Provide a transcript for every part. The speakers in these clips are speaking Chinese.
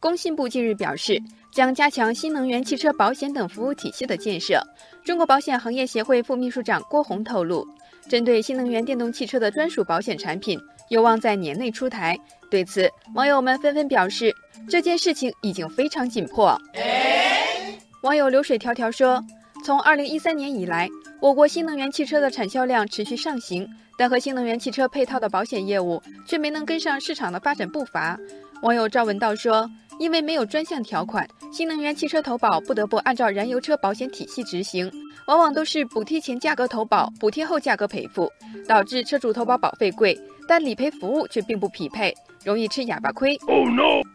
工信部近日表示，将加强新能源汽车保险等服务体系的建设。中国保险行业协会副秘书长郭红透露，针对新能源电动汽车的专属保险产品，有望在年内出台。对此，网友们纷纷表示，这件事情已经非常紧迫。网友流水条条说，从二零一三年以来，我国新能源汽车的产销量持续上行，但和新能源汽车配套的保险业务却没能跟上市场的发展步伐。网友赵文道说。因为没有专项条款，新能源汽车投保不得不按照燃油车保险体系执行，往往都是补贴前价格投保，补贴后价格赔付，导致车主投保保费贵，但理赔服务却并不匹配，容易吃哑巴亏。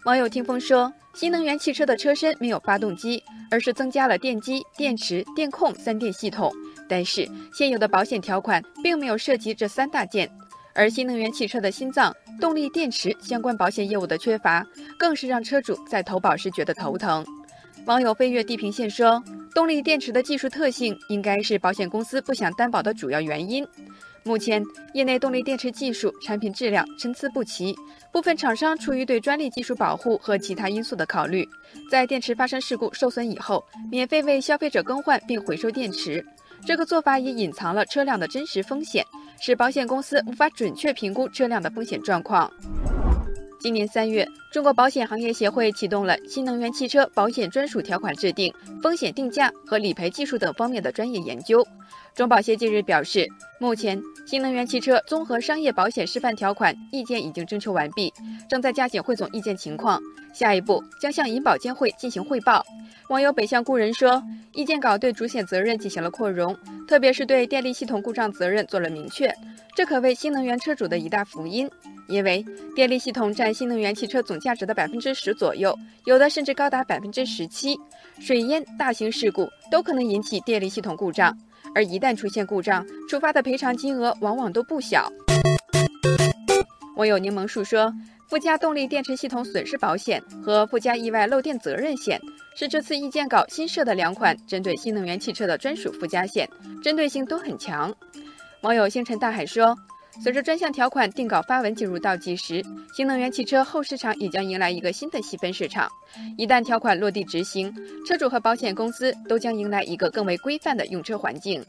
网友听风说，新能源汽车的车身没有发动机，而是增加了电机、电池、电控三电系统，但是现有的保险条款并没有涉及这三大件。而新能源汽车的心脏动力电池相关保险业务的缺乏，更是让车主在投保时觉得头疼。网友飞越地平线说，动力电池的技术特性应该是保险公司不想担保的主要原因。目前，业内动力电池技术、产品质量参差不齐，部分厂商出于对专利技术保护和其他因素的考虑，在电池发生事故受损以后，免费为消费者更换并回收电池。这个做法也隐藏了车辆的真实风险。使保险公司无法准确评估车辆的风险状况。今年三月，中国保险行业协会启动了新能源汽车保险专属条款制定、风险定价和理赔技术等方面的专业研究。中保协近日表示，目前新能源汽车综合商业保险示范条款意见已经征求完毕，正在加紧汇总意见情况，下一步将向银保监会进行汇报。网友北向故人说，意见稿对主险责任进行了扩容，特别是对电力系统故障责任做了明确，这可谓新能源车主的一大福音。因为电力系统占新能源汽车总价值的百分之十左右，有的甚至高达百分之十七。水淹、大型事故都可能引起电力系统故障，而一旦出现故障，触发的赔偿金额往往都不小。网友柠檬树说。附加动力电池系统损失保险和附加意外漏电责任险是这次意见稿新设的两款针对新能源汽车的专属附加险，针对性都很强。网友星辰大海说，随着专项条款定稿发文进入倒计时，新能源汽车后市场也将迎来一个新的细分市场。一旦条款落地执行，车主和保险公司都将迎来一个更为规范的用车环境。